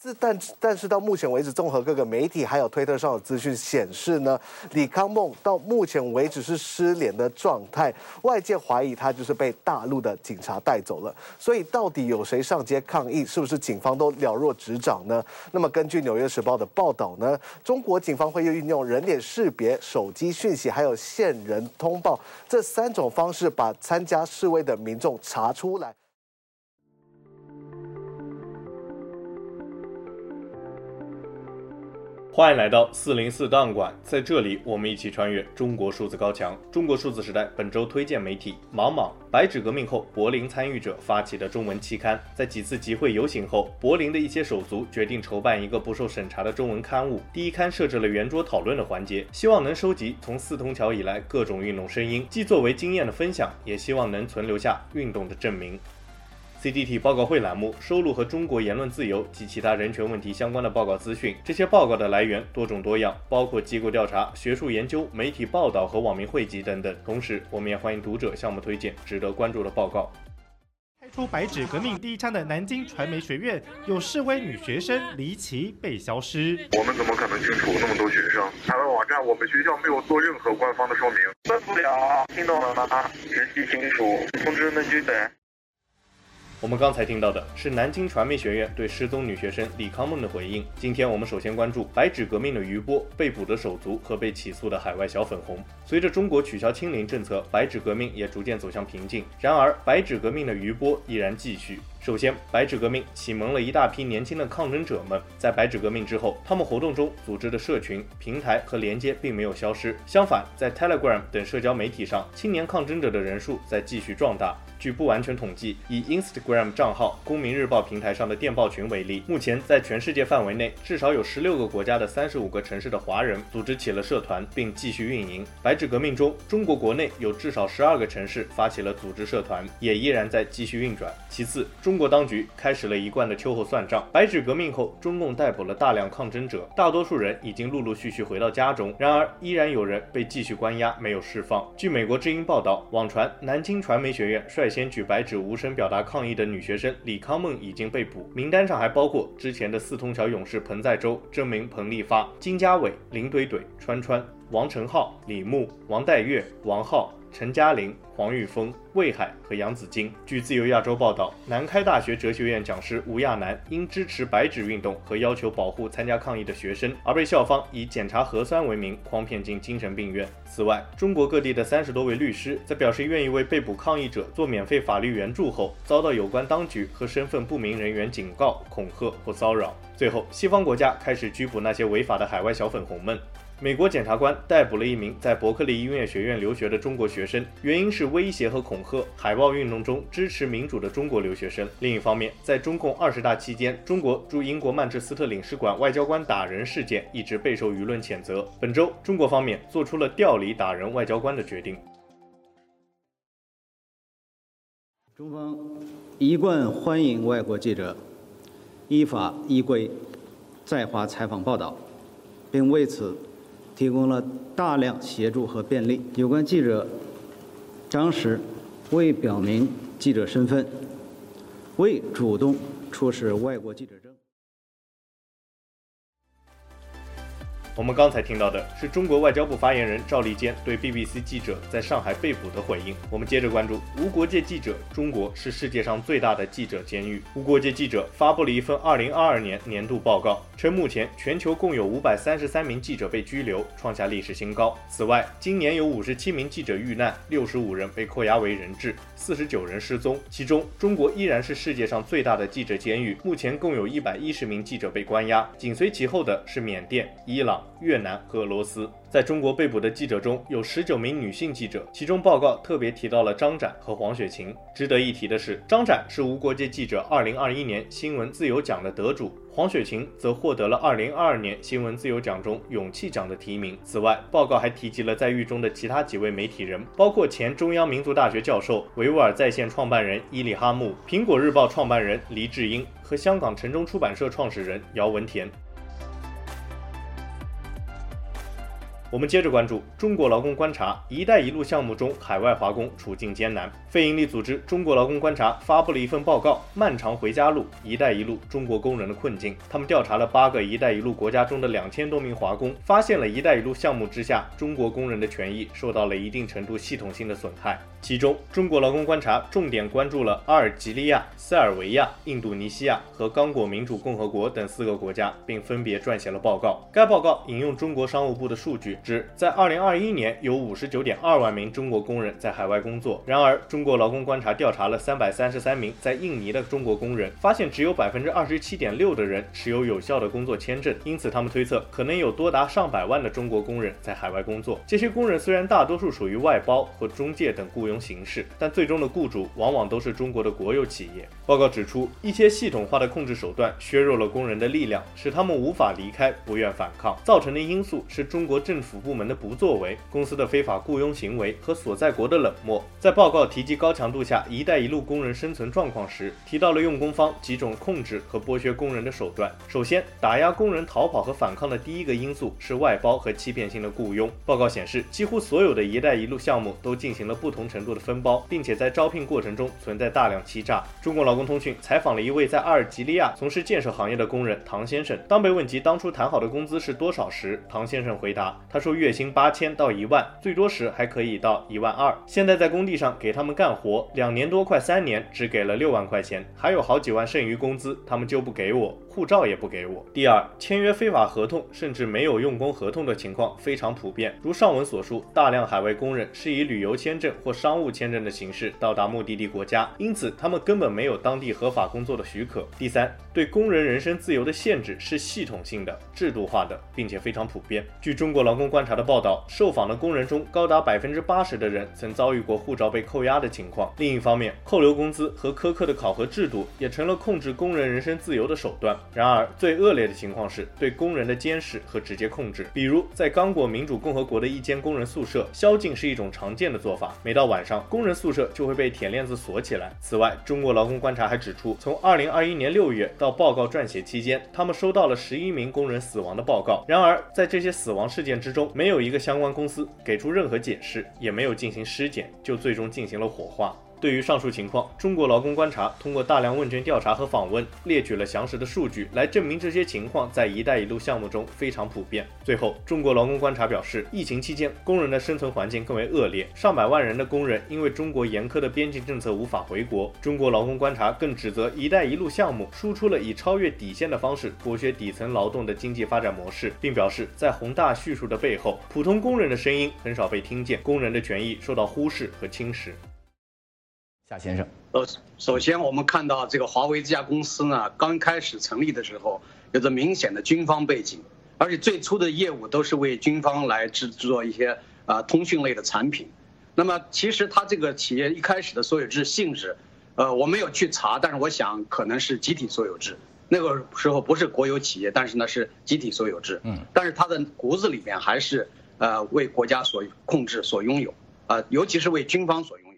自但但是到目前为止，综合各个媒体还有推特上的资讯显示呢，李康梦到目前为止是失联的状态，外界怀疑他就是被大陆的警察带走了。所以到底有谁上街抗议？是不是警方都了若指掌呢？那么根据《纽约时报》的报道呢，中国警方会运用人脸识别、手机讯息还有线人通报这三种方式，把参加示威的民众查出来。欢迎来到四零四档案馆，在这里我们一起穿越中国数字高墙。中国数字时代本周推荐媒体：莽莽。白纸革命后，柏林参与者发起的中文期刊，在几次集会游行后，柏林的一些手足决定筹办一个不受审查的中文刊物。第一刊设置了圆桌讨论的环节，希望能收集从四通桥以来各种运动声音，既作为经验的分享，也希望能存留下运动的证明。CDT 报告会栏目收录和中国言论自由及其他人权问题相关的报告资讯。这些报告的来源多种多样，包括机构调查、学术研究、媒体报道和网民汇集等等。同时，我们也欢迎读者向我们推荐值得关注的报告。开出白纸革命第一枪的南京传媒学院有示威女学生离奇被消失。我们怎么可能清楚那么多学生？台湾网站，我们学校没有做任何官方的说明。办不了，听懂了吗？学习清楚，通知那句的。我们刚才听到的是南京传媒学院对失踪女学生李康梦的回应。今天我们首先关注白纸革命的余波、被捕的手足和被起诉的海外小粉红。随着中国取消清零政策，白纸革命也逐渐走向平静。然而，白纸革命的余波依然继续。首先，白纸革命启蒙了一大批年轻的抗争者们。在白纸革命之后，他们活动中组织的社群、平台和连接并没有消失，相反，在 Telegram 等社交媒体上，青年抗争者的人数在继续壮大。据不完全统计，以 Instagram 账号“公民日报”平台上的电报群为例，目前在全世界范围内，至少有十六个国家的三十五个城市的华人组织起了社团，并继续运营。白纸革命中，中国国内有至少十二个城市发起了组织社团，也依然在继续运转。其次，中国当局开始了一贯的秋后算账。白纸革命后，中共逮捕了大量抗争者，大多数人已经陆陆续续回到家中。然而，依然有人被继续关押，没有释放。据美国之音报道，网传南京传媒学院率先举白纸无声表达抗议的女学生李康梦已经被捕，名单上还包括之前的四通桥勇士彭载舟、真名彭丽发、金家伟、林怼怼、川川、王成浩、李牧、王代月、王浩。陈嘉玲、黄玉峰、魏海和杨子晶。据自由亚洲报道，南开大学哲学院讲师吴亚楠因支持白纸运动和要求保护参加抗议的学生，而被校方以检查核酸为名诓骗进精神病院。此外，中国各地的三十多位律师在表示愿意为被捕抗议者做免费法律援助后，遭到有关当局和身份不明人员警告、恐吓或骚扰。最后，西方国家开始拘捕那些违法的海外小粉红们。美国检察官逮捕了一名在伯克利音乐学院留学的中国学生，原因是威胁和恐吓海豹运动中支持民主的中国留学生。另一方面，在中共二十大期间，中国驻英国曼彻斯特领事馆外交官打人事件一直备受舆论谴责。本周，中国方面做出了调离打人外交官的决定。中方一贯欢迎外国记者依法依规在华采访报道，并为此。提供了大量协助和便利。有关记者张实未表明记者身份，未主动出示外国记者证。我们刚才听到的是中国外交部发言人赵立坚对 BBC 记者在上海被捕的回应。我们接着关注无国界记者，中国是世界上最大的记者监狱。无国界记者发布了一份2022年年度报告，称目前全球共有533名记者被拘留，创下历史新高。此外，今年有57名记者遇难，65人被扣押为人质，49人失踪。其中，中国依然是世界上最大的记者监狱，目前共有一百一十名记者被关押。紧随其后的是缅甸、伊朗。越南和俄罗斯。在中国被捕的记者中有十九名女性记者，其中报告特别提到了张展和黄雪晴。值得一提的是，张展是无国界记者二零二一年新闻自由奖的得主，黄雪晴则获得了二零二二年新闻自由奖中勇气奖的提名。此外，报告还提及了在狱中的其他几位媒体人，包括前中央民族大学教授维吾尔在线创办人伊里哈木、苹果日报创办人黎智英和香港城中出版社创始人姚文田。我们接着关注中国劳工观察“一带一路”项目中海外华工处境艰难。非营利组织中国劳工观察发布了一份报告《漫长回家路：一带一路中国工人的困境》。他们调查了八个“一带一路”国家中的两千多名华工，发现了“一带一路”项目之下中国工人的权益受到了一定程度系统性的损害。其中，中国劳工观察重点关注了阿尔及利亚、塞尔维亚、印度尼西亚和刚果民主共和国等四个国家，并分别撰写了报告。该报告引用中国商务部的数据，指在2021年有59.2万名中国工人在海外工作。然而，中国劳工观察调查了333名在印尼的中国工人，发现只有27.6%的人持有有效的工作签证。因此，他们推测可能有多达上百万的中国工人在海外工作。这些工人虽然大多数属于外包和中介等雇佣。形式，但最终的雇主往往都是中国的国有企业。报告指出，一些系统化的控制手段削弱了工人的力量，使他们无法离开，不愿反抗。造成的因素是中国政府府部门的不作为、公司的非法雇佣行为和所在国的冷漠。在报告提及高强度下“一带一路”工人生存状况时，提到了用工方几种控制和剥削工人的手段。首先，打压工人逃跑和反抗的第一个因素是外包和欺骗性的雇佣。报告显示，几乎所有的一带一路项目都进行了不同程度。的分包，并且在招聘过程中存在大量欺诈。中国劳工通讯采访了一位在阿尔及利亚从事建设行业的工人唐先生。当被问及当初谈好的工资是多少时，唐先生回答：“他说月薪八千到一万，最多时还可以到一万二。现在在工地上给他们干活，两年多快三年，只给了六万块钱，还有好几万剩余工资，他们就不给我。”护照也不给我。第二，签约非法合同，甚至没有用工合同的情况非常普遍。如上文所述，大量海外工人是以旅游签证或商务签证的形式到达目的地国家，因此他们根本没有当地合法工作的许可。第三，对工人人身自由的限制是系统性的、制度化的，并且非常普遍。据中国劳工观察的报道，受访的工人中高达百分之八十的人曾遭遇过护照被扣押的情况。另一方面，扣留工资和苛刻的考核制度也成了控制工人人身自由的手段。然而，最恶劣的情况是对工人的监视和直接控制。比如，在刚果民主共和国的一间工人宿舍，宵禁是一种常见的做法。每到晚上，工人宿舍就会被铁链子锁起来。此外，中国劳工观察还指出，从2021年6月到报告撰写期间，他们收到了11名工人死亡的报告。然而，在这些死亡事件之中，没有一个相关公司给出任何解释，也没有进行尸检，就最终进行了火化。对于上述情况，中国劳工观察通过大量问卷调查和访问，列举了详实的数据来证明这些情况在“一带一路”项目中非常普遍。最后，中国劳工观察表示，疫情期间工人的生存环境更为恶劣，上百万人的工人因为中国严苛的边境政策无法回国。中国劳工观察更指责“一带一路”项目输出了以超越底线的方式剥削底层劳动的经济发展模式，并表示，在宏大叙述的背后，普通工人的声音很少被听见，工人的权益受到忽视和侵蚀。夏先生，呃，首先我们看到这个华为这家公司呢，刚开始成立的时候，有着明显的军方背景，而且最初的业务都是为军方来制作一些啊通讯类的产品。那么其实它这个企业一开始的所有制性质，呃，我没有去查，但是我想可能是集体所有制。那个时候不是国有企业，但是呢是集体所有制。嗯，但是它的骨子里面还是呃为国家所控制、所拥有，啊，尤其是为军方所拥有。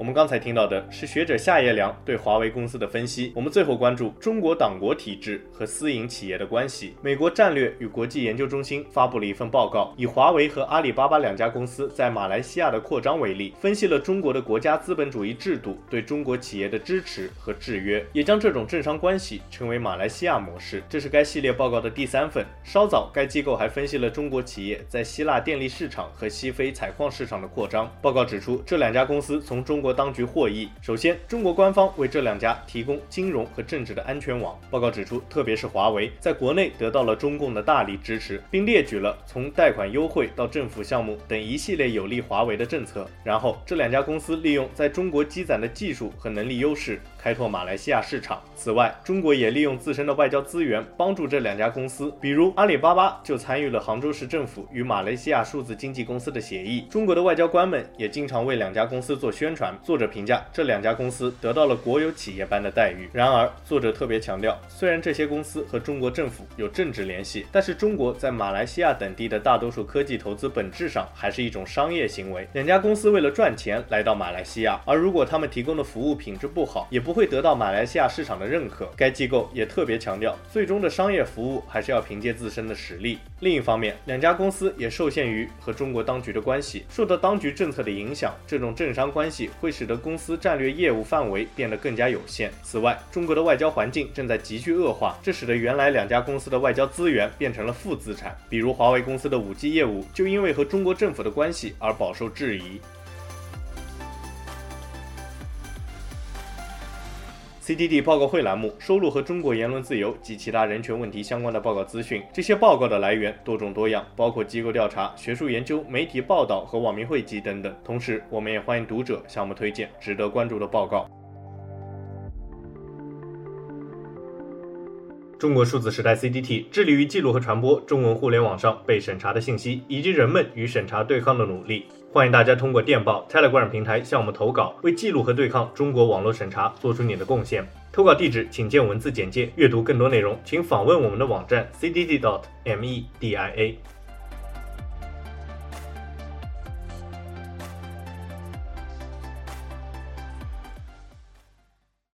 我们刚才听到的是学者夏叶良对华为公司的分析。我们最后关注中国党国体制和私营企业的关系。美国战略与国际研究中心发布了一份报告，以华为和阿里巴巴两家公司在马来西亚的扩张为例，分析了中国的国家资本主义制度对中国企业的支持和制约，也将这种政商关系称为马来西亚模式。这是该系列报告的第三份。稍早，该机构还分析了中国企业在希腊电力市场和西非采矿市场的扩张。报告指出，这两家公司从中国当局获益。首先，中国官方为这两家提供金融和政治的安全网。报告指出，特别是华为在国内得到了中共的大力支持，并列举了从贷款优惠到政府项目等一系列有利华为的政策。然后，这两家公司利用在中国积攒的技术和能力优势，开拓马来西亚市场。此外，中国也利用自身的外交资源帮助这两家公司，比如阿里巴巴就参与了杭州市政府与马来西亚数字经济公司的协议。中国的外交官们也经常为两家公司做宣传。作者评价这两家公司得到了国有企业般的待遇。然而，作者特别强调，虽然这些公司和中国政府有政治联系，但是中国在马来西亚等地的大多数科技投资本质上还是一种商业行为。两家公司为了赚钱来到马来西亚，而如果他们提供的服务品质不好，也不不会得到马来西亚市场的认可。该机构也特别强调，最终的商业服务还是要凭借自身的实力。另一方面，两家公司也受限于和中国当局的关系，受到当局政策的影响，这种政商关系会使得公司战略业务范围变得更加有限。此外，中国的外交环境正在急剧恶化，这使得原来两家公司的外交资源变成了负资产。比如华为公司的 5G 业务，就因为和中国政府的关系而饱受质疑。CDD 报告会栏目收录和中国言论自由及其他人权问题相关的报告资讯。这些报告的来源多种多样，包括机构调查、学术研究、媒体报道和网民汇集等等。同时，我们也欢迎读者向我们推荐值得关注的报告。中国数字时代 CDT 致力于记录和传播中文互联网上被审查的信息，以及人们与审查对抗的努力。欢迎大家通过电报、Telegram 平台向我们投稿，为记录和对抗中国网络审查做出你的贡献。投稿地址请见文字简介。阅读更多内容，请访问我们的网站 cdd.media。